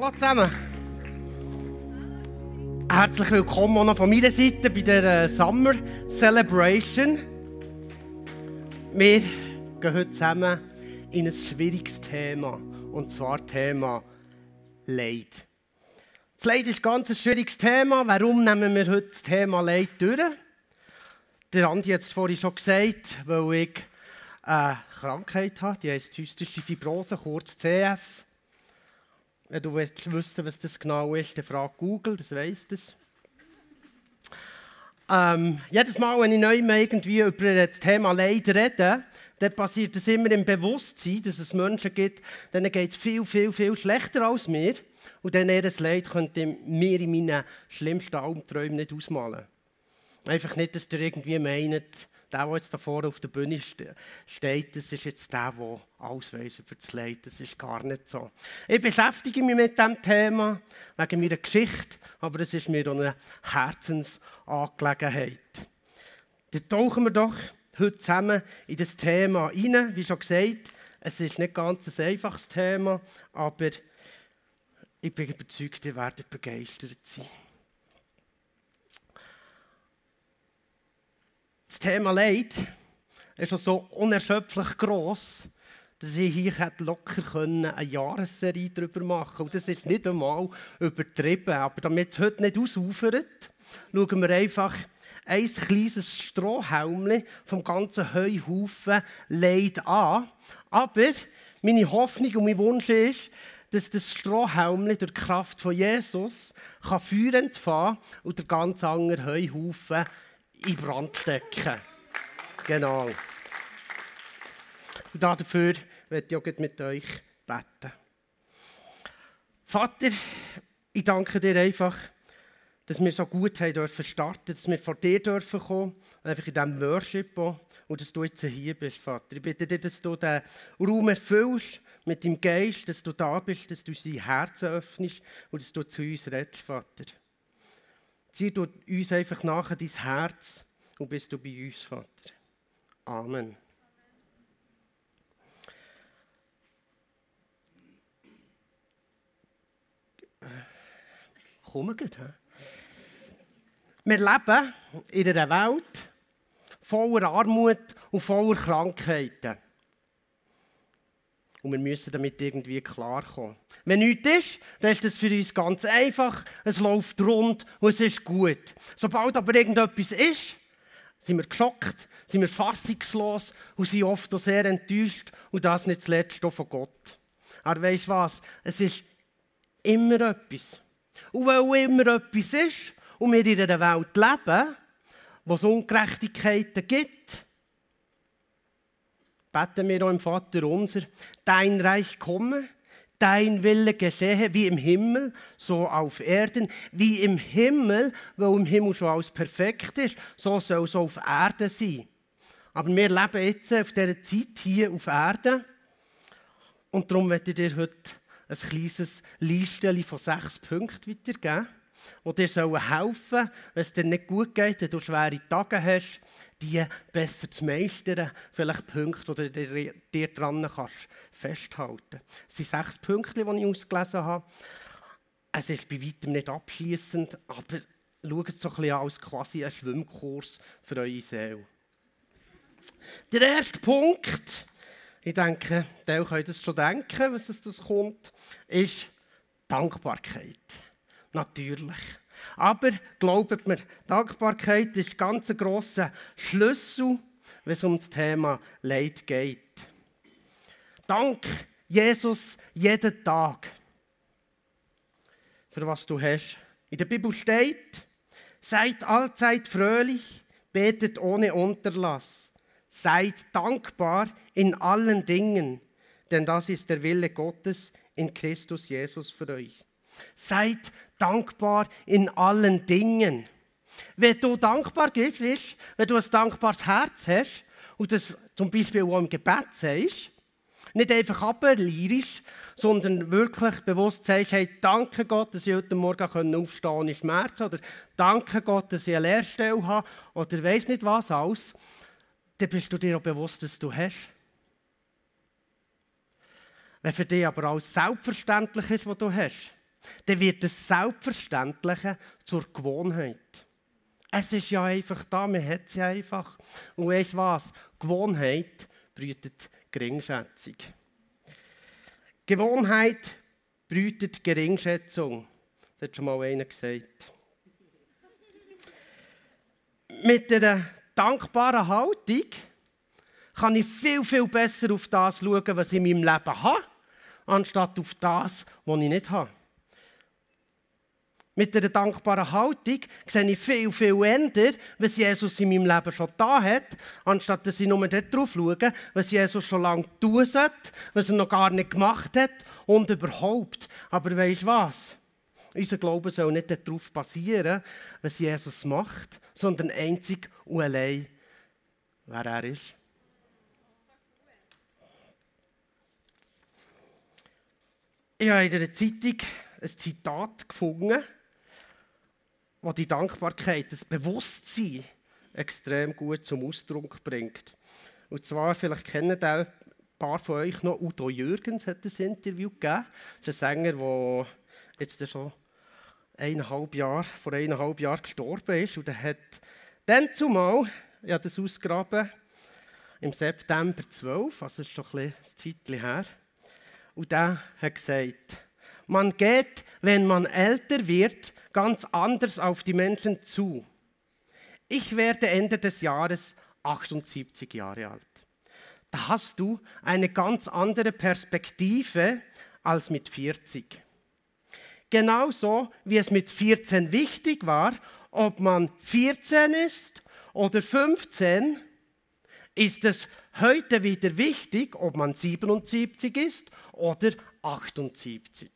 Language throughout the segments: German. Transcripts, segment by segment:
Hallo zusammen. Herzlich willkommen auch noch von meiner Seite bei der äh, Summer Celebration. Wir gehen heute zusammen in ein schwieriges Thema, und zwar Thema Leid. Das Leid ist ganz ein ganz schwieriges Thema. Warum nehmen wir heute das Thema Leid durch? Der Andi hat es vorhin schon gesagt, weil ich eine Krankheit habe, die heißt zystische Fibrose, kurz CF. Wenn du willst wissen, was das genau ist, dann frag Google, das weiss das. Ähm, jedes Mal, wenn ich neu irgendwie über das Thema Leid rede, dann passiert es immer im Bewusstsein, dass es Menschen gibt, denen geht es viel, viel, viel schlechter als mir. Und dann ihr Leid könnte mir in meinen schlimmsten Albträumen nicht ausmalen. Einfach nicht, dass ihr irgendwie meint, der, der jetzt da vorne auf der Bühne steht, das ist jetzt der, der alles weiss über das Leid. Das ist gar nicht so. Ich beschäftige mich mit diesem Thema wegen meiner Geschichte, aber es ist mir auch eine Herzensangelegenheit. Dann tauchen wir doch heute zusammen in das Thema rein. Wie schon gesagt, es ist nicht ganz ein einfaches Thema, aber ich bin überzeugt, ihr werdet begeistert sein. Das Thema Leid ist schon so unerschöpflich gross, dass ich hier locker eine Jahresserie darüber machen konnte. Und das ist nicht einmal übertrieben. Aber damit es heute nicht ausufert, schauen wir einfach ein kleines Strohhalmchen vom ganzen Heuhaufen Leid an. Aber meine Hoffnung und mein Wunsch ist, dass das Strohhalmchen durch die Kraft von Jesus kann Feuer entfahren und der ganz andere Heuhaufen in Brand stecken. Genau. Und dafür werde ich auch mit euch beten. Vater, ich danke dir einfach, dass wir so gut haben dürfen starten, dass wir vor dir dürfen kommen, einfach in diesem Worship auch, und dass du jetzt hier bist, Vater. Ich bitte dir, dass du den Raum erfüllst mit deinem Geist, dass du da bist, dass du dein Herz öffnest und dass du zu uns redest, Vater. Zieh du uns einfach nachher dein Herz und bist du bei uns, Vater. Amen. Komm gut, hä? Wir leben in einer Welt voller Armut und voller Krankheiten. Und wir müssen damit irgendwie klarkommen. Wenn nichts ist, dann ist das für uns ganz einfach. Es läuft rund und es ist gut. Sobald aber irgendetwas ist, sind wir geschockt, sind wir fassungslos und sind oft auch sehr enttäuscht. Und das nicht zuletzt auch von Gott. Aber weißt du was? Es ist immer etwas. Und weil immer etwas ist und wir in einer Welt leben, wo es Ungerechtigkeiten gibt, beten wir auch im Vater unser, dein Reich komme, dein Wille geschehe, wie im Himmel, so auf Erden. Wie im Himmel, weil im Himmel schon alles perfekt ist, so soll es auf Erden sein. Aber wir leben jetzt auf dieser Zeit hier auf Erden. Und darum möchte ich dir heute ein kleines Liste von sechs Punkten weitergeben die dir helfen sollen, wenn es dir nicht gut geht, wenn du schwere Tage hast, die besser zu meistern. Vielleicht Punkte, die du dir dran kannst festhalten Es sind sechs Punkte, die ich ausgelesen habe. Es ist bei weitem nicht abschließend, aber schaut es so ein bisschen als quasi ein Schwimmkurs für eure Seele. Der erste Punkt, ich denke, ihr könnt es schon denken, was es das kommt, ist Dankbarkeit. Natürlich. Aber glaubt mir, Dankbarkeit ist ein ganz grosser Schlüssel, wenn es um das Thema Leid geht. Dank Jesus jeden Tag für was du hast. In der Bibel steht, seid allzeit fröhlich, betet ohne Unterlass, seid dankbar in allen Dingen, denn das ist der Wille Gottes in Christus Jesus für euch. Seid dankbar in allen Dingen. Wenn du dankbar bist, wenn du ein dankbares Herz hast und das zum Beispiel auch im Gebet sagst, nicht einfach aberlyrisch, sondern wirklich bewusst sagst, hey, danke Gott, dass ich heute Morgen aufstehen kann ohne Schmerzen oder danke Gott, dass ich eine Lehrstelle habe oder weiss nicht was alles, dann bist du dir auch bewusst, was du hast. Wenn für dich aber alles selbstverständlich ist, was du hast, dann wird das Selbstverständliche zur Gewohnheit. Es ist ja einfach da, man hat ja einfach. Und weißt was? Gewohnheit brütet Geringschätzung. Gewohnheit brütet Geringschätzung. Das hat schon mal einer gesagt. Mit einer dankbaren Haltung kann ich viel, viel besser auf das schauen, was ich in meinem Leben habe, anstatt auf das, was ich nicht habe. Mit einer dankbaren Haltung sehe ich viel, viel eher, was Jesus in meinem Leben schon da hat, anstatt dass ich nur darauf schaue, was Jesus schon lange tun sollte, was er noch gar nicht gemacht hat und überhaupt. Aber weißt du was? Unser Glaube soll nicht darauf basieren, was Jesus macht, sondern einzig und allein, wer er ist. Ich habe in einer Zeitung ein Zitat gefunden, wo die Dankbarkeit, das Bewusstsein extrem gut zum Ausdruck bringt. Und zwar, vielleicht kennen ein paar von euch noch, Udo Jürgens hat ein Interview gegeben. Das ein Sänger, der jetzt schon eineinhalb Jahr, vor eineinhalb Jahren gestorben ist. Und er hat dann zumal, ich habe das ausgraben, im September 12, also ist schon ein Zeitchen her, und der hat gesagt, man geht, wenn man älter wird, ganz anders auf die Menschen zu. Ich werde Ende des Jahres 78 Jahre alt. Da hast du eine ganz andere Perspektive als mit 40. Genauso wie es mit 14 wichtig war, ob man 14 ist oder 15, ist es heute wieder wichtig, ob man 77 ist oder 78.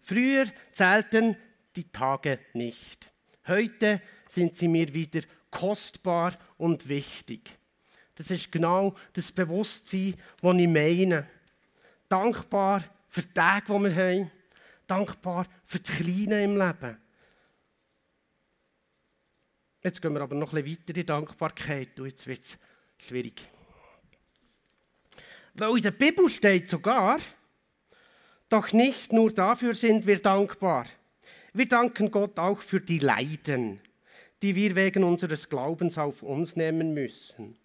Früher zählten die Tage nicht. Heute sind sie mir wieder kostbar und wichtig. Das ist genau das Bewusstsein, das ich meine. Dankbar für die Tage, die wir haben. Dankbar für das Kleine im Leben. Jetzt gehen wir aber noch bisschen weiter in Dankbarkeit und jetzt wird es schwierig. Weil in der Bibel steht sogar, doch nicht nur dafür sind wir dankbar. Wir danken Gott auch für die Leiden, die wir wegen unseres Glaubens auf uns nehmen müssen.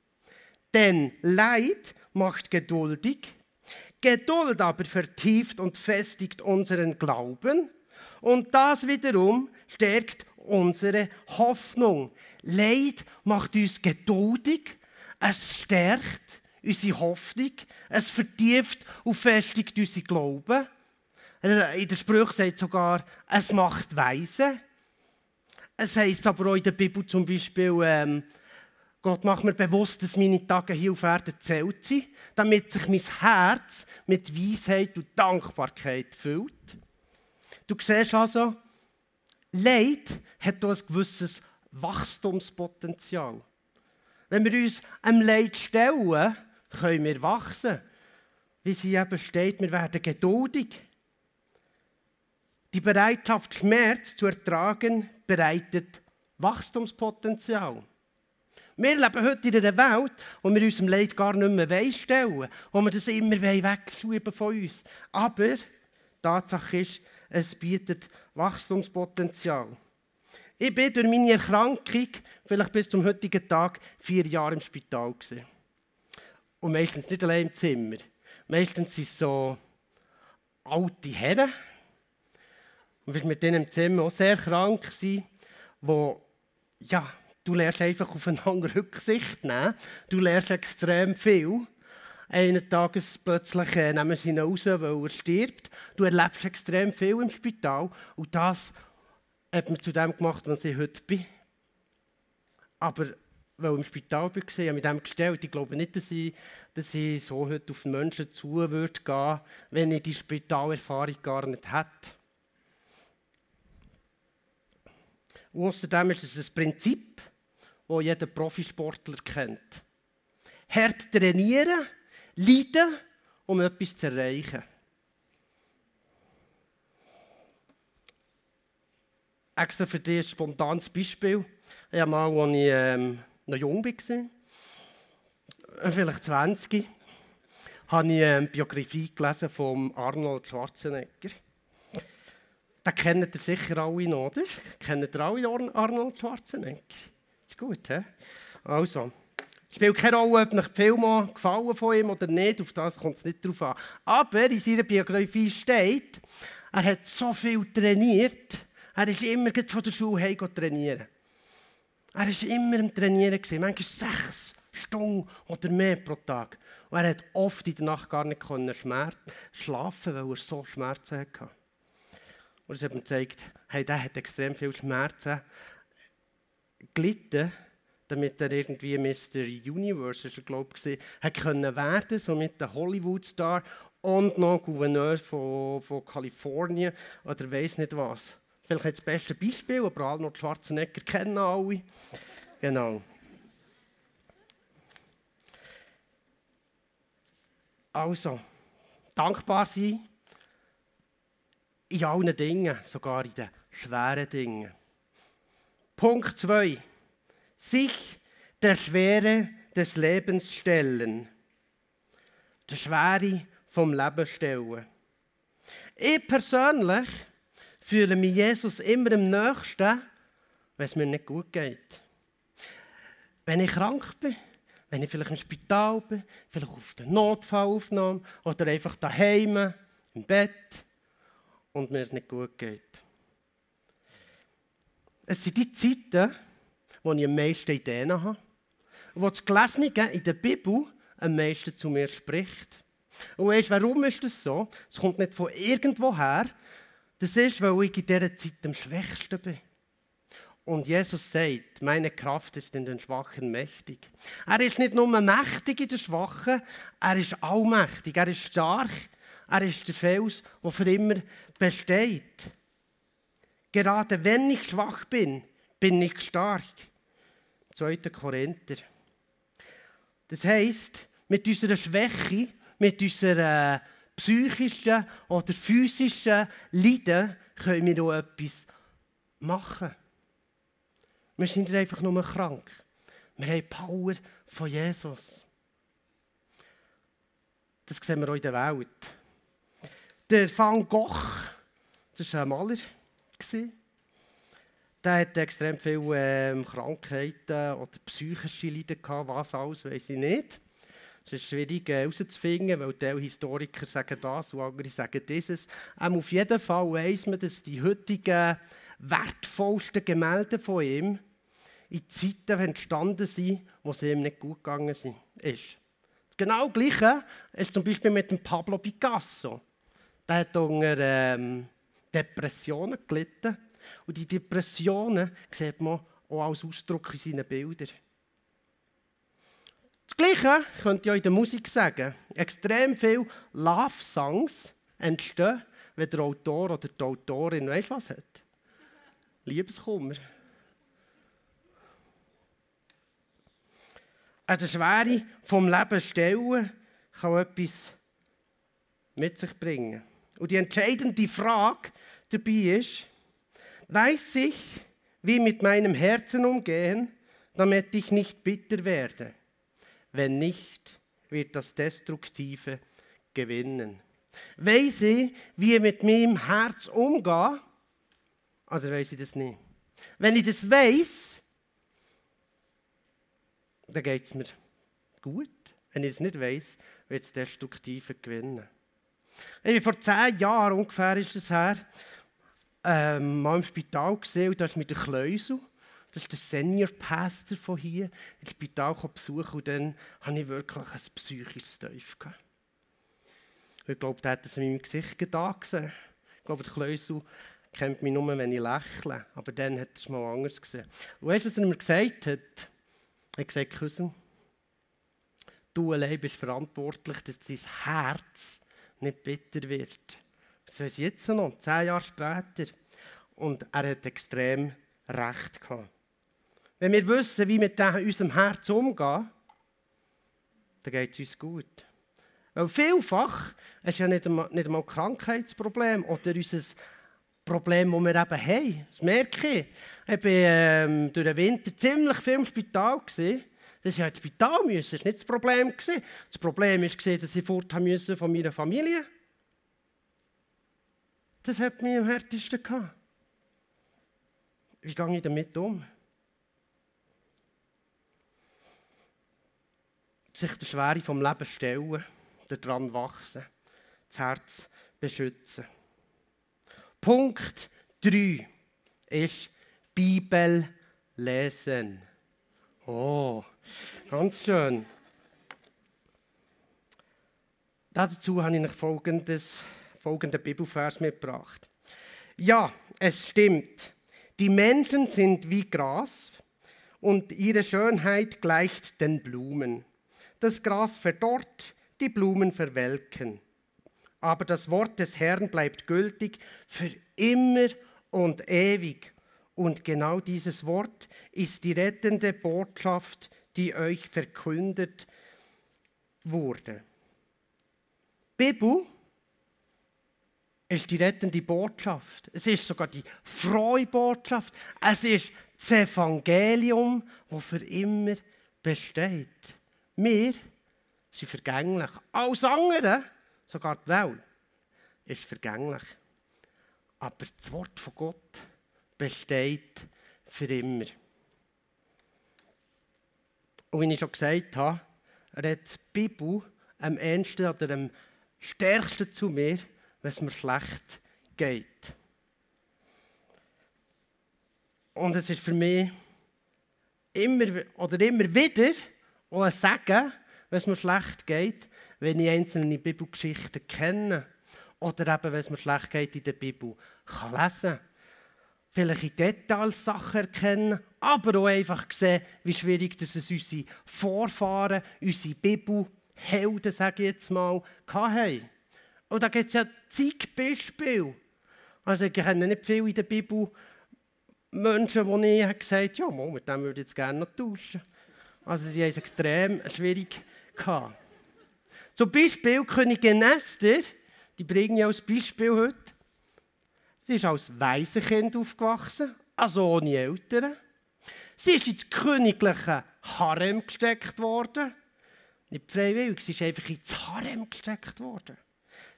Denn Leid macht geduldig, Geduld aber vertieft und festigt unseren Glauben und das wiederum stärkt unsere Hoffnung. Leid macht uns geduldig, es stärkt unsere Hoffnung, es vertieft und festigt unseren Glauben. In der Sprüche sagt sogar, es macht weise. Es heißt aber auch in der Bibel zum Beispiel, ähm, Gott macht mir bewusst, dass meine Tage hier auf Erden zählt sind, damit sich mein Herz mit Weisheit und Dankbarkeit füllt. Du siehst also, Leid hat auch ein gewisses Wachstumspotenzial. Wenn wir uns am Leid stellen, können wir wachsen. Wie sie eben steht, wir werden geduldig. Die Bereitschaft, Schmerz zu ertragen, bereitet Wachstumspotenzial. Wir leben heute in einer Welt, wo wir unserem Leid gar nicht mehr stellen wo wir das immer wegschieben von uns. Aber Tatsache ist, es bietet Wachstumspotenzial. Ich bin durch meine Erkrankung, vielleicht bis zum heutigen Tag, vier Jahre im Spital. Gewesen. Und meistens nicht allein im Zimmer. Meistens sind es so alte Herren. Und wir mit denen im Zimmer auch sehr krank waren, wo, ja, du lernst einfach aufeinander Rücksicht nehmen. Du lernst extrem viel. Eines Tages plötzlich äh, nehmen sie ihn raus, weil er stirbt. Du erlebst extrem viel im Spital. Und das hat mir zu dem gemacht, was ich heute bin. Aber weil ich im Spital war, habe ich mit dem gestellt. Ich glaube nicht, dass ich, dass ich so heute auf Menschen zu würde gehen, wenn ich die Spitalerfahrung gar nicht hätte. Und außerdem ist es ein Prinzip, das jeder Profisportler kennt. Hart trainieren, leiden, um etwas zu erreichen. Extra für dich ein spontanes Beispiel. Ich habe mal, als ich ähm, noch jung war, vielleicht 20, habe ich eine Biografie gelesen von Arnold Schwarzenegger. Den kennt ihr sicher alle noch, oder? Kennt ihr alle Arnold Schwarzenegger? Ist gut, hä? Also, spielt keine Rolle, ob euch die Filme gefallen von ihm oder nicht, auf das kommt es nicht drauf an. Aber in seiner Biografie steht, er hat so viel trainiert, er ist immer von der Schule heim trainieren. Er war immer im Trainieren, manchmal sechs Stunden oder mehr pro Tag. Und er hat oft in der Nacht gar nicht schlafen weil er so Schmerzen hatte. Und es hat mir hey, der hat extrem viel Schmerzen gelitten, damit er irgendwie Mr. Universe, ist er, glaube ich, hat können werden, so mit dem Hollywood-Star und noch Gouverneur von, von Kalifornien oder weiß nicht was. Vielleicht das beste Beispiel, aber Arnold Schwarzenegger kennen alle. Genau. Also, dankbar sein in allen Dingen, sogar in den schweren Dingen. Punkt 2. Sich der Schwere des Lebens stellen. Der Schwere vom Leben stellen. Ich persönlich fühle mich Jesus immer am nächsten, wenn es mir nicht gut geht. Wenn ich krank bin, wenn ich vielleicht im Spital bin, vielleicht auf der Notfallaufnahme oder einfach daheim im Bett und mir es nicht gut geht. Es sind die Zeiten, wo ich am meisten Ideen habe, wo das Gelesene in der Bibel am meisten zu mir spricht. Und weißt, warum ist das so? Es kommt nicht von irgendwoher. Das ist, weil ich in dieser Zeit am schwächsten bin. Und Jesus sagt, meine Kraft ist in den Schwachen mächtig. Er ist nicht nur mächtig in den Schwachen, er ist allmächtig, er ist stark, er ist der Fels, der für immer besteht. Gerade wenn ich schwach bin, bin ich stark. 2. Korinther. Das heisst, mit unserer Schwäche, mit unserer psychischen oder physischen Leiden können wir auch etwas machen. Wir sind einfach nur krank. Wir haben die Power von Jesus. Das sehen wir auch in der Welt. Der Van Gogh, das war ein Maler, der hatte extrem viele ähm, Krankheiten oder psychische Leiden was alles, weiß ich nicht. Es ist schwierig äh, herauszufinden, weil die Historiker sagen das und andere sagen dieses. Ähm, auf jeden Fall weiss man, dass die heutigen wertvollsten Gemälde von ihm in Zeiten entstanden sind, wo es ihm nicht gut gegangen ist. Genau das Gleiche ist zum Beispiel mit dem Pablo Picasso. Der hat unter ähm, Depressionen gelitten. Und die Depressionen sieht man auch als Ausdruck in seinen Bildern. Das Gleiche könnt ihr in der Musik sagen. Extrem viele Love-Songs entstehen, wenn der Autor oder die Autorin weißt was hat. Liebeskummer. an der Schwere vom Leben stellen, kann etwas mit sich bringen. Und die entscheidende Frage dabei ist, weiß ich, wie mit meinem Herzen umgehen, damit ich nicht bitter werde? Wenn nicht, wird das Destruktive gewinnen. Weiß ich, wie ich mit meinem Herz umgehe? Oder weiß ich das nicht? Wenn ich das weiß, dann geht es mir gut. Wenn ich es nicht weiß, wird es destruktive gewinnen. Ich war vor zehn Jahren ungefähr ist das her, ähm, mal im Spital gesehen und da ist mit der Kleusel, das ist der Senior Pastor von hier, ins Spital besuchen und dann hatte ich wirklich ein psychisches Teufel. Ich glaube, der hat es in meinem Gesicht gesehen. Ich glaube, der Kleusel kennt mich nur, wenn ich lächle. Aber dann hat er es mal anders gesehen. Und weißt du, was er mir gesagt hat? Er hat gesagt, Küssel, du allein bist verantwortlich, dass dein Herz nicht bitter wird. Das ist jetzt noch, zehn Jahre später. Und er hat extrem recht gehabt. Wenn wir wissen, wie wir mit unserem Herz umgehen, dann geht es uns gut. Weil vielfach ist ja nicht einmal, nicht einmal ein Krankheitsproblem oder unser Problem, das wir eben haben. Das merke ich. Ich war ähm, durch den Winter ziemlich viel im Spital. Gewesen. Das ja ins Spital müssen. Das war nicht das Problem. Das Problem war, dass ich fort musste von meiner Familie. Das hat mich am härtesten gehabt. Wie gehe ich damit um? Sich der Schwere vom Leben stellen, daran wachsen, das Herz beschützen. Punkt 3 ist Bibel lesen. Oh, ganz schön. Dazu habe ich euch folgendes, folgenden Bibelvers mitgebracht. Ja, es stimmt. Die Menschen sind wie Gras und ihre Schönheit gleicht den Blumen. Das Gras verdorrt, die Blumen verwelken. Aber das Wort des Herrn bleibt gültig für immer und ewig. Und genau dieses Wort ist die rettende Botschaft, die euch verkündet wurde. Bibel ist die rettende Botschaft. Es ist sogar die frohe Botschaft. Es ist das Evangelium, das für immer besteht. Wir sind vergänglich. Alles andere, sogar die Welt, ist vergänglich. Aber das Wort von Gott besteht für immer. Und wie ich schon gesagt habe, redet die Bibel am ehesten oder am stärksten zu mir, wenn es mir schlecht geht. Und es ist für mich immer oder immer wieder auch ein Sagen, wenn es mir schlecht geht, wenn ich einzelne Bibelgeschichten kenne. Oder eben, wenn es mir schlecht geht in der Bibel, kann lesen. Vielleicht in Details Sachen erkennen, aber auch einfach sehen, wie schwierig das es unsere Vorfahren, unsere Bibelhelden, sage ich jetzt mal, hatten. Und da gibt es ja zig Beispiele. Also ich kenne nicht viel in der Bibel Menschen, die ich gesagt habe, ja, mit dem würde ich jetzt gerne noch tauschen. Also die haben es extrem schwierig gehabt. Zum Beispiel Königin Esther, die bringen ja als Beispiel heute. Sie ist als Waisenkind aufgewachsen, also ohne Eltern. Sie ist ins königliche Harem gesteckt worden. Nicht freiwillig, sie ist einfach ins Harem gesteckt worden.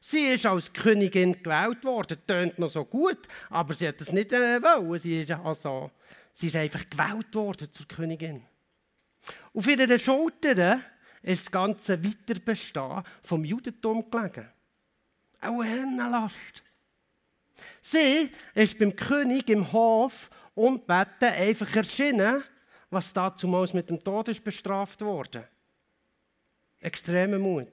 Sie ist als Königin gewählt worden. Tönt noch so gut, aber sie hat das nicht äh, wollen. Sie ist, also, sie ist einfach gewählt worden zur Königin. Auf ihrer Schulter ist das ganze Weiterbestehen vom Judentum gelegen. Auch eine Last. Sie ist beim König im Hof und Betten einfach erschienen, was damals mit dem Tod ist bestraft wurde. Extremer Mut.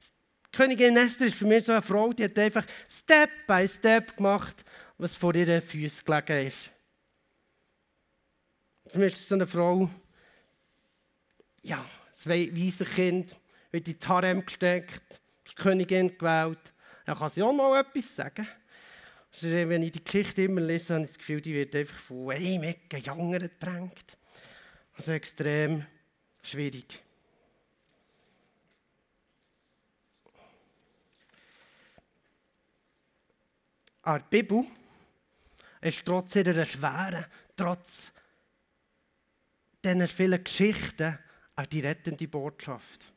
Die Königin Esther ist für mich so eine Frau, die hat einfach Step by Step gemacht, was vor ihren Füßen gelegen ist. Für mich ist das so eine Frau, ja, das weise Kind, wird in die Harem gesteckt, ist Königin gewählt. Ja, kann sie auch mal etwas sagen. Also, wenn ich die Geschichte immer lese, habe ich das Gefühl, die wird einfach von einem Ecke Jüngeren gedrängt. Also extrem schwierig. Aber die Bibel ist trotz ihrer Schwere, trotz diesen vielen Geschichten, auch die rettende Botschaft.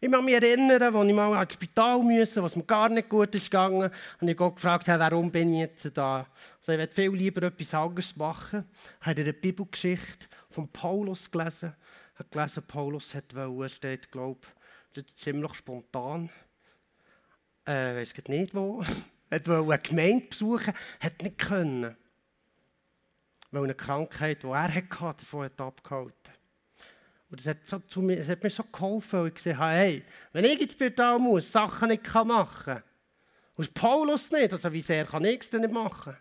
Ich kann mich erinnern, als ich mal ins Spital musste, was mir gar nicht gut ist gegangen, und ich Gott gefragt, warum bin ich jetzt da? Also ich würde viel lieber etwas anderes machen. Ich habe eine Bibelgeschichte von Paulus gelesen. Ich habe gelesen, Paulus hat wollen, steht, glaube ich, ziemlich spontan. Äh, ich weiß nicht wo. Er wollte eine Gemeinde besuchen, hat nicht können. Weil eine Krankheit, die er hatte, davon hat abgehalten. Und das hat, so zu mir, das hat mir so geholfen, weil ich gesehen habe, hey, wenn ich ins Spital muss, Sachen nicht machen kann, und Paulus nicht, also wie sehr kann ich es denn nicht machen?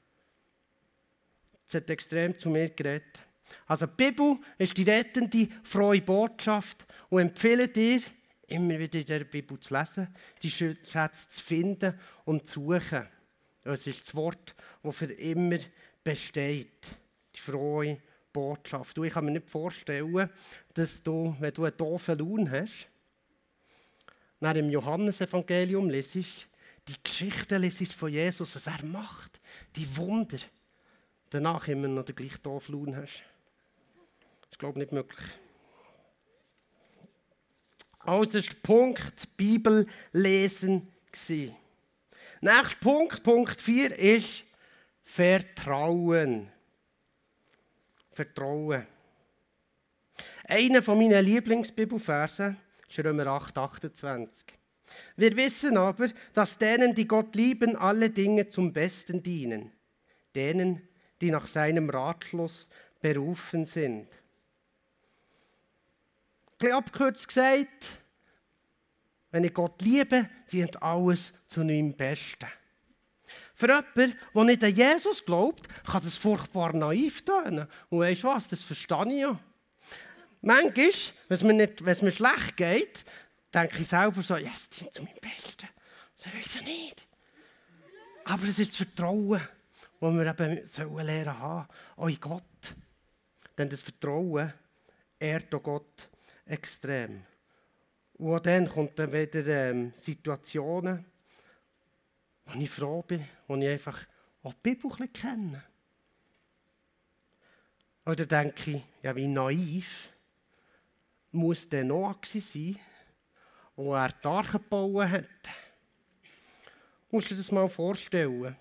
Das hat extrem zu mir geredet. Also die Bibel ist die rettende, frohe Botschaft und empfehle dir, immer wieder in der Bibel zu lesen, die Schätze zu finden und zu suchen. Es ist das Wort, das für immer besteht. Die frohe Botschaft. Du, ich kann mir nicht vorstellen, dass du, wenn du einen doofen Lohn hast, nach dem Johannesevangelium lesest, die Geschichte lesest von Jesus, was er macht, die Wunder, danach immer noch den gleichen doofen Lohn hast. Das ist, glaube ich, nicht möglich. Also, war der Punkt Bibel lesen. Nächster Punkt, Punkt 4, ist Vertrauen. Vertrauen. Einer von meinen Lieblingsbibelversen ist Römer 8, 28. Wir wissen aber, dass denen, die Gott lieben, alle Dinge zum Besten dienen. Denen, die nach seinem Ratschluss berufen sind. Ein abgekürzt gesagt, wenn ich Gott liebe, dient alles zu meinem Besten. Für jemanden, der nicht an Jesus glaubt, kann das furchtbar naiv tönen. Und weißt du was, das verstehe ich ja. Manchmal, wenn es mir, nicht, wenn es mir schlecht geht, denke ich selber so, ja, es dient zu meinem Besten. Das weiß ich nicht. Aber es ist das Vertrauen, das wir eben lernen haben, auch in Gott. Denn das Vertrauen ehrt auch Gott extrem. Und auch dann kommt dann wieder ähm, Situationen, wo ich froh bin, wo ich einfach auch die Bibel ein kenne. Oder denke ich, ja, wie naiv muss der Noah sein, wo er die Arche gebaut hat. Musst du dir das mal vorstellen.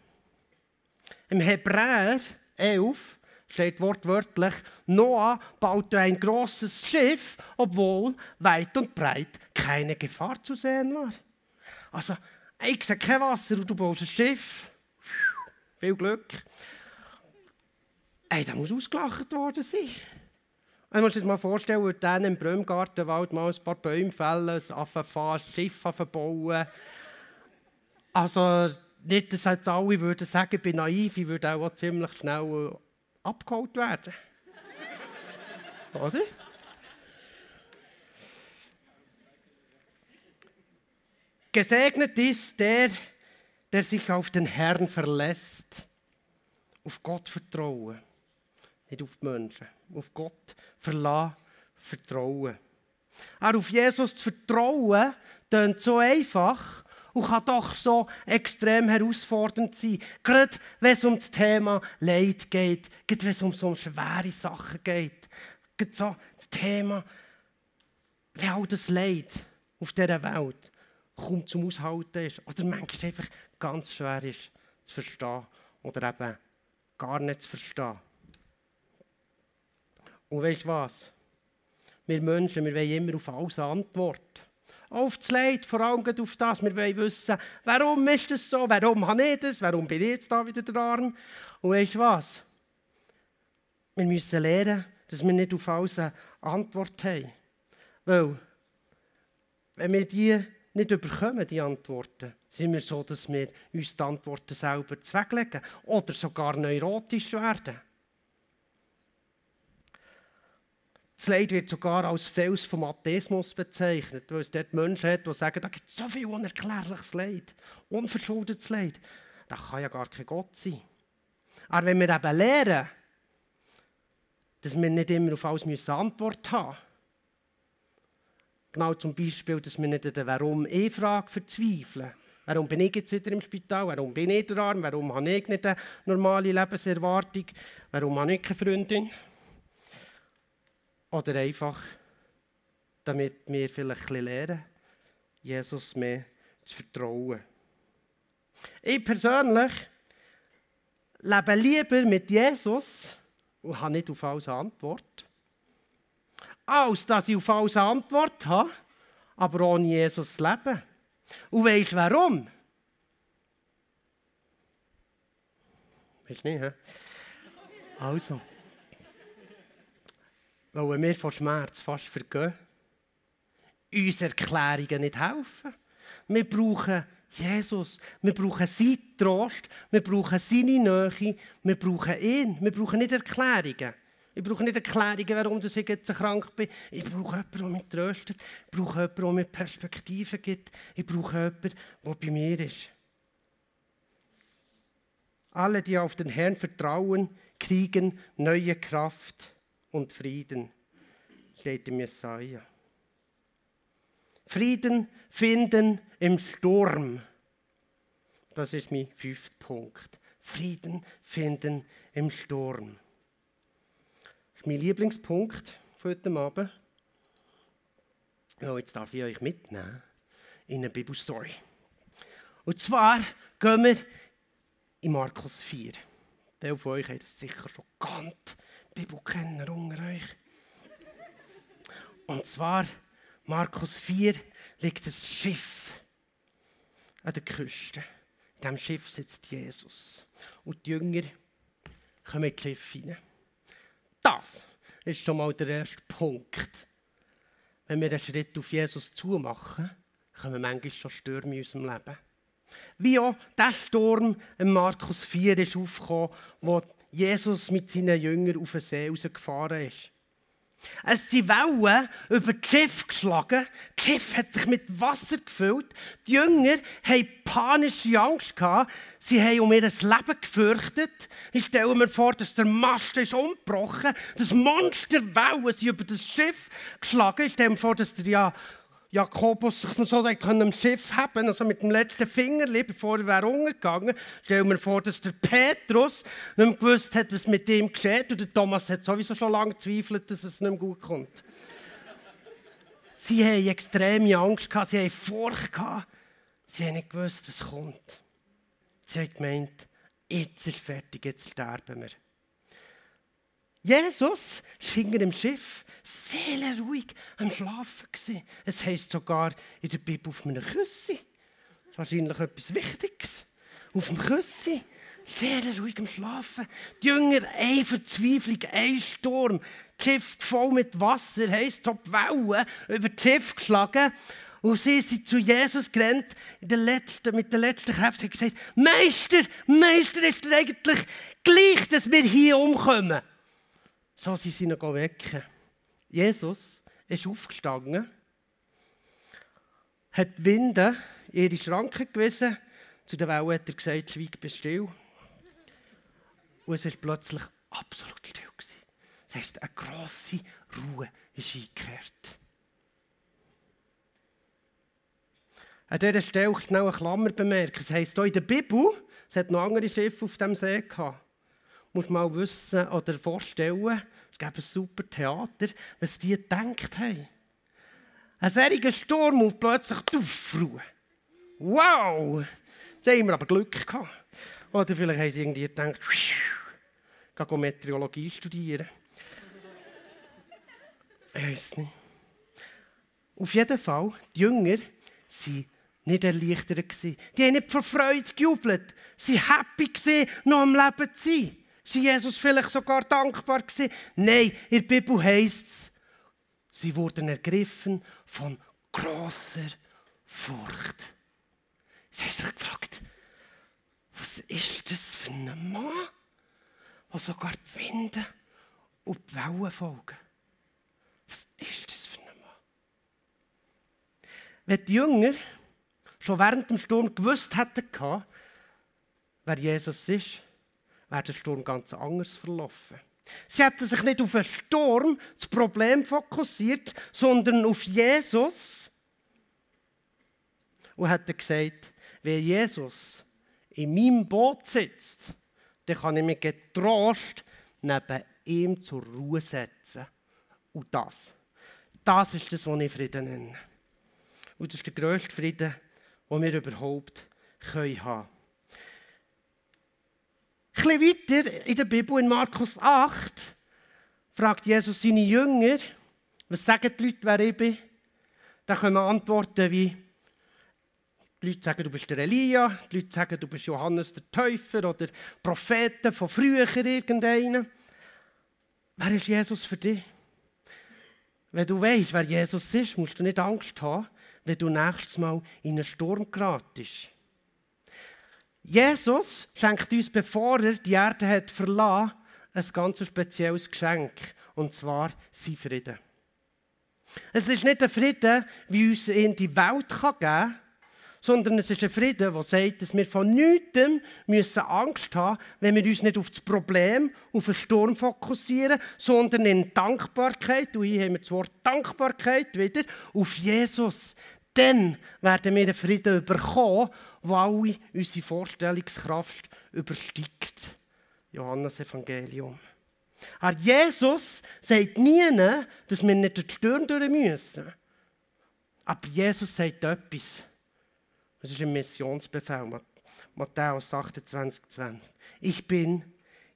Im Hebräer 11 steht wortwörtlich, Noah baute ein großes Schiff, obwohl weit und breit keine Gefahr zu sehen war. Also, ich sehe kein Wasser und du baust ein Schiff. Viel Glück. Ey, das muss ausgelacht worden sein. Ich muss dir mal vorstellen, wie dann im Brömgartenwald mal ein paar Bäume fällen, ein fahren, ein Schiff bauen. Also, nicht, dass jetzt alle würden sagen, ich bin naiv, ich würde auch ziemlich schnell abgeholt werden. Oder? Gesegnet ist der, der sich auf den Herrn verlässt, auf Gott vertrauen, nicht auf die Menschen, auf Gott verlassen, vertrauen. Auch auf Jesus zu vertrauen, klingt so einfach und kann doch so extrem herausfordernd sein. Gerade wenn es um das Thema Leid geht, gerade wenn es um so schwere Sachen geht. Gerade so das Thema, wie all das Leid auf dieser Welt kaum zum Aushalten ist. Oder manchmal einfach ganz schwer ist zu verstehen. Oder eben gar nicht zu verstehen. Und weißt du was? Wir Menschen, wir wollen immer auf alles Antworten auf das Leid, vor allem auf das. Wir wollen wissen, warum ist das so, warum habe ich das, warum bin ich jetzt da wieder der Arm. Und weißt du was? Wir müssen lernen, dass wir nicht auf alles eine Antwort haben. Weil, wenn wir die nicht überkommen, die Antworten, sind wir so, dass wir uns die Antworten selber zweglegen oder sogar neurotisch werden. Das Leid wird sogar als Fels vom Atheismus bezeichnet, weil es dort Menschen hat, die sagen, da gibt es so viel unerklärliches Leid, unverschuldetes Leid. Da kann ja gar kein Gott sein. Aber wenn wir eben lernen, dass wir nicht immer auf alles Antwort haben müssen, genau zum Beispiel, dass wir nicht an der Warum-E-Frage verzweifeln, Warum bin ich jetzt wieder im Spital? Warum bin ich der Arm? Warum habe ich nicht eine normale Lebenserwartung? Warum habe ich keine Freundin? Oder einfach, damit wir vielleicht ein bisschen lernen, Jesus mehr zu vertrauen. Ich persönlich lebe lieber mit Jesus und habe nicht auf alles Antwort, als dass ich auf alles Antwort habe, aber ohne Jesus leben. Und weißt du warum? Weißt du nicht, hä? Also weil wir vor Schmerz fast vergehen, uns Erklärungen nicht helfen. Wir brauchen Jesus, wir brauchen seinen Trost, wir brauchen seine Nähe, wir brauchen ihn, wir brauchen nicht Erklärungen. Ich brauche nicht Erklärungen, warum ich jetzt krank bin. Ich brauche jemanden, der mich tröstet. Ich brauche jemanden, der mir Perspektiven gibt. Ich brauche jemanden, der bei mir ist. Alle, die auf den Herrn vertrauen, kriegen neue Kraft und Frieden, steht im Jesaja. Frieden finden im Sturm. Das ist mein fünfter Punkt. Frieden finden im Sturm. Mein Lieblingspunkt für heute Abend. Oh, jetzt darf ich euch mitnehmen in eine Bibelstory. Und zwar gehen wir in Markus 4. Der von euch hat sicher schon gekannt. Bibelkenner unter euch. Und zwar, Markus 4 liegt ein Schiff an der Küste. In diesem Schiff sitzt Jesus. Und die Jünger kommen in das Schiff hinein. Das ist schon mal der erste Punkt. Wenn wir einen Schritt auf Jesus zumachen, kommen manchmal schon Stürme in unserem Leben. Wie auch der Sturm in Markus 4 ist aufgekommen, wo Jesus mit seinen Jüngern auf den See rausgefahren ist. Es sind Wellen über das Schiff geschlagen. Das Schiff hat sich mit Wasser gefüllt. Die Jünger hatten panische Angst. Gehabt. Sie haben um ihr Leben gefürchtet. Ich stelle mir vor, dass der Mast ist umgebrochen ist. Das Monster Wellen sind über das Schiff geschlagen. Ich stelle mir vor, dass der ja Jakobus sich noch so können am Schiff haben, also mit dem letzten Finger, bevor er wäre. Stell mir vor, dass der Petrus nicht mehr gewusst hat, was mit ihm geschieht. Und der Thomas hat sowieso schon lange gezweifelt, dass es nicht mehr gut kommt. sie haben extreme Angst gehabt, sie haben Furcht gehabt. Sie haben nicht gewusst, was kommt. Sie haben gemeint, jetzt ist fertig, jetzt sterben wir. Jesus war hinter dem Schiff sehr ruhig am Schlafen. Es heisst sogar in der Bibel auf einem Küssi. Wahrscheinlich etwas Wichtiges. Auf dem Küssi. Sehr ruhig am Schlafen. Die Jünger, eine Verzweiflung, ein Sturm. Das Schiff voll mit Wasser, heisst die Wellen über das Schiff geschlagen. Und sie sind zu Jesus gerannt, in der letzten, mit der letzten Kraft, und gesagt: Meister, Meister, ist dir eigentlich gleich, dass wir hier umkommen? So sind sie ihn wecken. Jesus ist aufgestanden, hat die Winde in ihre Schranke gewiesen. Zu der Welle hat er gesagt, schweig, bist still. Und es war plötzlich absolut still. Das heisst, eine grosse Ruhe ist eingekehrt. An dieser Stelle schnell eine Klammer bemerken. Das heisst, hier in der Bibel, es hat noch andere Schiffe auf dem See gehabt muss mal wissen oder vorstellen, es gäbe ein super Theater, was die gedacht haben. Ein solcher Sturm und plötzlich Aufruhe. Wow! Jetzt haben wir aber Glück gehabt. Oder vielleicht haben sie irgendwie gedacht, ich gehe Meteorologie studieren. Ich weiß nicht. Auf jeden Fall, die Jünger waren nicht erleichtert. Die haben nicht vor Freude gejubelt. Sie waren happy, noch am Leben zu sein. Sie Jesus vielleicht sogar dankbar gewesen? Nein, in der Bibel heißt es, sie wurden ergriffen von großer Furcht. Sie haben sich gefragt, was ist das für ein Mann, der sogar die Winde und die Wellen folgen? Was ist das für ein Mann? Wenn die Jünger schon während dem Sturm gewusst hätten, wer Jesus ist, wäre der Sturm ganz anders verlaufen. Sie hätten sich nicht auf den Sturm, das Problem fokussiert, sondern auf Jesus. Und hätten gesagt, wenn Jesus in meinem Boot sitzt, dann kann ich mich getrost neben ihm zur Ruhe setzen. Und das, das ist das, was ich Frieden nenne. Und das ist der grösste Frieden, den wir überhaupt haben können. Ein bisschen weiter in der Bibel, in Markus 8, fragt Jesus seine Jünger, was sagen die Leute, wer ich bin? Da können Antworten wie, die Leute sagen, du bist der Elia, die Leute sagen, du bist Johannes der Täufer oder Propheten von früher irgendeinen. Wer ist Jesus für dich? Wenn du weißt, wer Jesus ist, musst du nicht Angst haben, wenn du nächstes Mal in einen Sturm geratest. Jesus schenkt uns, bevor er die Erde hat verlassen, ein ganz spezielles Geschenk. Und zwar sein Frieden. Es ist nicht ein Frieden, wie uns in die Welt geben kann, sondern es ist ein Frieden, der sagt, dass wir von nichts müssen Angst haben wenn wir uns nicht auf das Problem, auf den Sturm fokussieren, sondern in Dankbarkeit, und hier haben wir das Wort Dankbarkeit wieder, auf Jesus, dann werden wir einen Frieden bekommen, der alle unsere Vorstellungskraft übersteigt. Johannes Evangelium. Aber Jesus sagt nie, dass wir nicht durch die Stirn durch müssen. Aber Jesus sagt etwas. Das ist ein Missionsbefehl. Matthäus 28, 20. Ich bin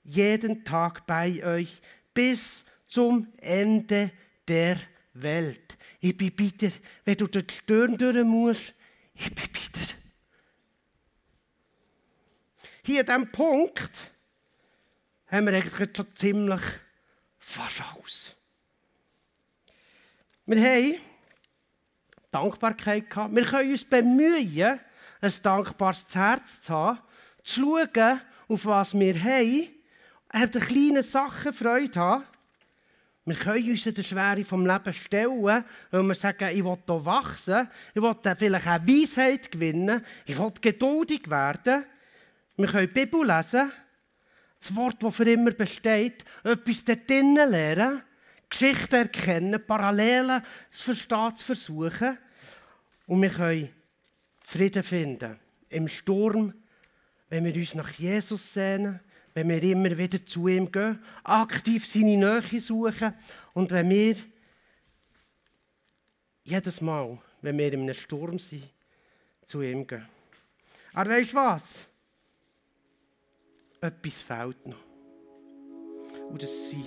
jeden Tag bei euch bis zum Ende der Welt. Ich bin bitter, wenn du durch die Stirn durch musst, ich bin bitter. Hier an diesem Punkt haben wir eigentlich schon ziemlich fast alles. Wir haben Dankbarkeit gehabt. Wir können uns bemühen, ein dankbares Herz zu haben, zu schauen, auf was wir haben, an den kleinen Sachen Freude haben. Wir können uns der Schwere vom Leben stellen, weil wir sagen, ich will hier wachsen, ich will vielleicht auch Weisheit gewinnen, ich will geduldig werden. Wir können die Bibel lesen, das Wort, das für immer besteht, etwas dort drinnen lernen, Geschichte erkennen, Parallelen zu verstehen, zu versuchen. Und wir können Frieden finden im Sturm, wenn wir uns nach Jesus sehnen, wenn wir immer wieder zu ihm gehen, aktiv seine Nähe suchen und wenn wir jedes Mal, wenn wir in einem Sturm sind, zu ihm gehen. Aber weißt du was? Etwas fehlt noch. Und das sind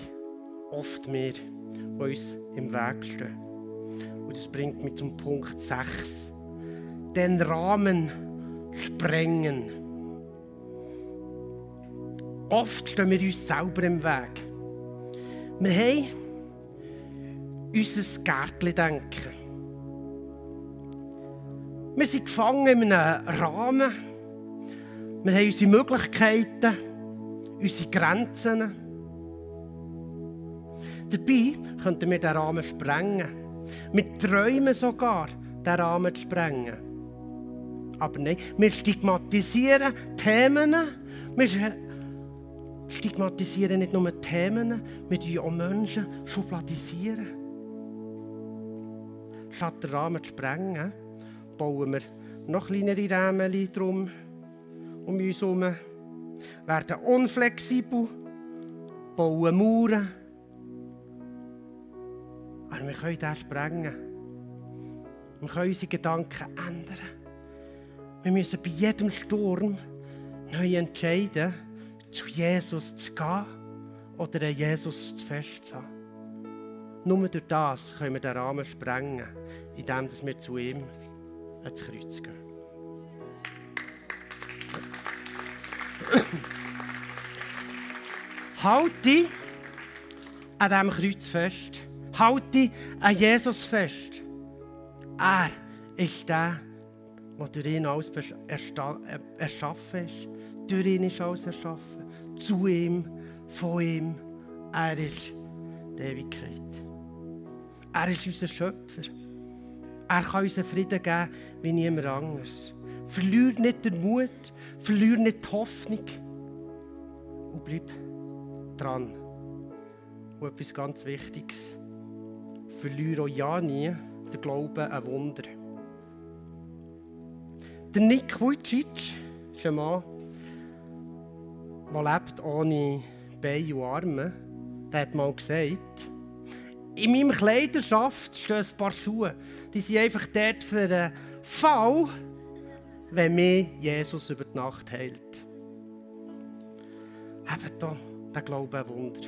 oft wir, die uns im Weg stehen. Und das bringt mich zum Punkt 6 den Rahmen sprengen. Oft stehen wir uns selber im Weg. Wir haben unser Gärtchen denken. Wir sind gefangen in einem Rahmen. Wir haben unsere Möglichkeiten, unsere Grenzen. Dabei könnten wir den Rahmen sprengen. Wir träumen sogar, den Rahmen zu sprengen. Aber nein, wir stigmatisieren Themen. Wir stigmatisieren nicht nur Themen, wir tun auch Menschen schubladisieren. Statt den Rahmen zu sprengen, bauen wir noch kleinere Rähmen drum, um uns herum, werden unflexibel, bauen Mauern. Aber wir können das sprengen. Wir können unsere Gedanken ändern. Wir müssen bei jedem Sturm neu entscheiden, zu Jesus zu gehen oder an Jesus zu fest zu haben. Nur durch das können wir den Rahmen sprengen, indem wir zu ihm ans Kreuz gehen. Halte an diesem Kreuz fest. Halte an Jesus fest. Er ist der, wo durch ihn alles äh, erschaffen ist. Durch ihn ist alles erschaffen. Zu ihm, von ihm. Er ist die Ewigkeit. Er ist unser Schöpfer. Er kann uns Frieden geben wie niemand anderes. Verlier nicht den Mut, verlier nicht die Hoffnung und bleib dran. Und etwas ganz Wichtiges. Verliere auch ja nie den Glauben an Wunder. Der Nick Vujicic ist ein Mann, der lebt ohne Beine und Arme. Der hat mal gesagt, in meinem Kleiderschaft stehen ein paar Schuhe. Die sind einfach dort für einen Fall, wenn mir Jesus über die Nacht heilt. Eben da, der Glaube ein Wunder.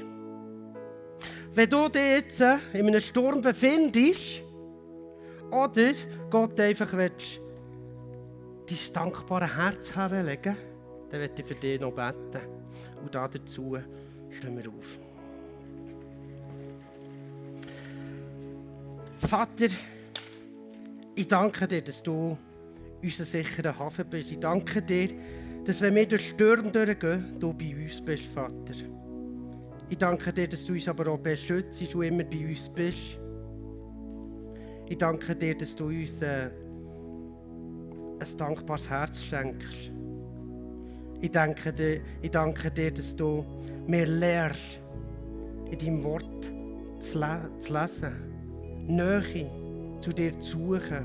Wenn du dich jetzt in einem Sturm befindest oder Gott einfach willst, dein dankbare Herz herlegen, dann werde ich für dich noch beten. Und dazu stehen wir auf. Vater, ich danke dir, dass du unser sicherer Hafen bist. Ich danke dir, dass wenn wir durch Stürme durchgehen, du bei uns bist, Vater. Ich danke dir, dass du uns aber auch beschützt und immer bei uns bist. Ich danke dir, dass du uns äh, ein dankbares Herz schenkst. Ich danke dir, ich danke dir dass du mir lehrst, in deinem Wort zu, le zu lesen, Nähe zu dir zu suchen,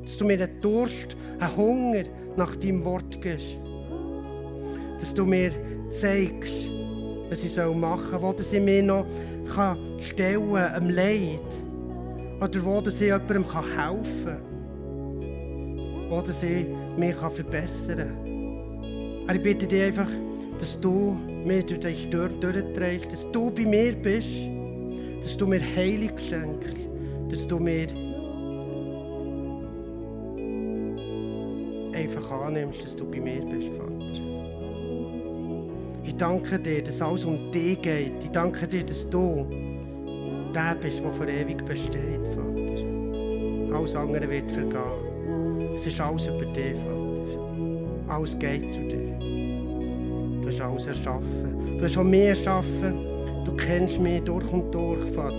dass du mir einen Durst, einen Hunger nach deinem Wort gibst, dass du mir zeigst, was ich machen soll, wo ich mir noch stellen kann, am Leid, oder wo ich jemandem helfen kann oder sie mich verbessern kann. Aber ich bitte dich einfach, dass du mir durch den Sturm durchtreibst, dass du bei mir bist, dass du mir Heilung schenkst, dass du mir einfach annimmst, dass du bei mir bist, Vater. Ich danke dir, dass alles um dich geht. Ich danke dir, dass du der bist, der für ewig besteht, Vater. Alles andere wird vergehen. Es ist alles über dich, Vater. Alles geht zu dir. Du hast alles erschaffen. Du hast auch mehr erschaffen. Du kennst mich durch und durch, Vater.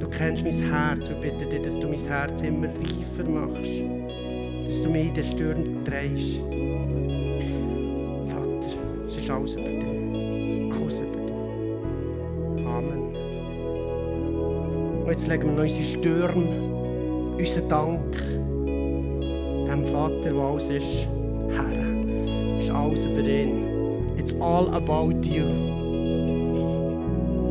Du kennst mein Herz und bitte dir, dass du mein Herz immer reifer machst. Dass du mich in den Stürmen drehst. Vater, es ist alles über dich. Alles über dich. Amen. Und jetzt legen wir noch unsere Stürme, unseren Dank dem Vater, der alles ist, her. Es ist alles über ihn. It's all about you.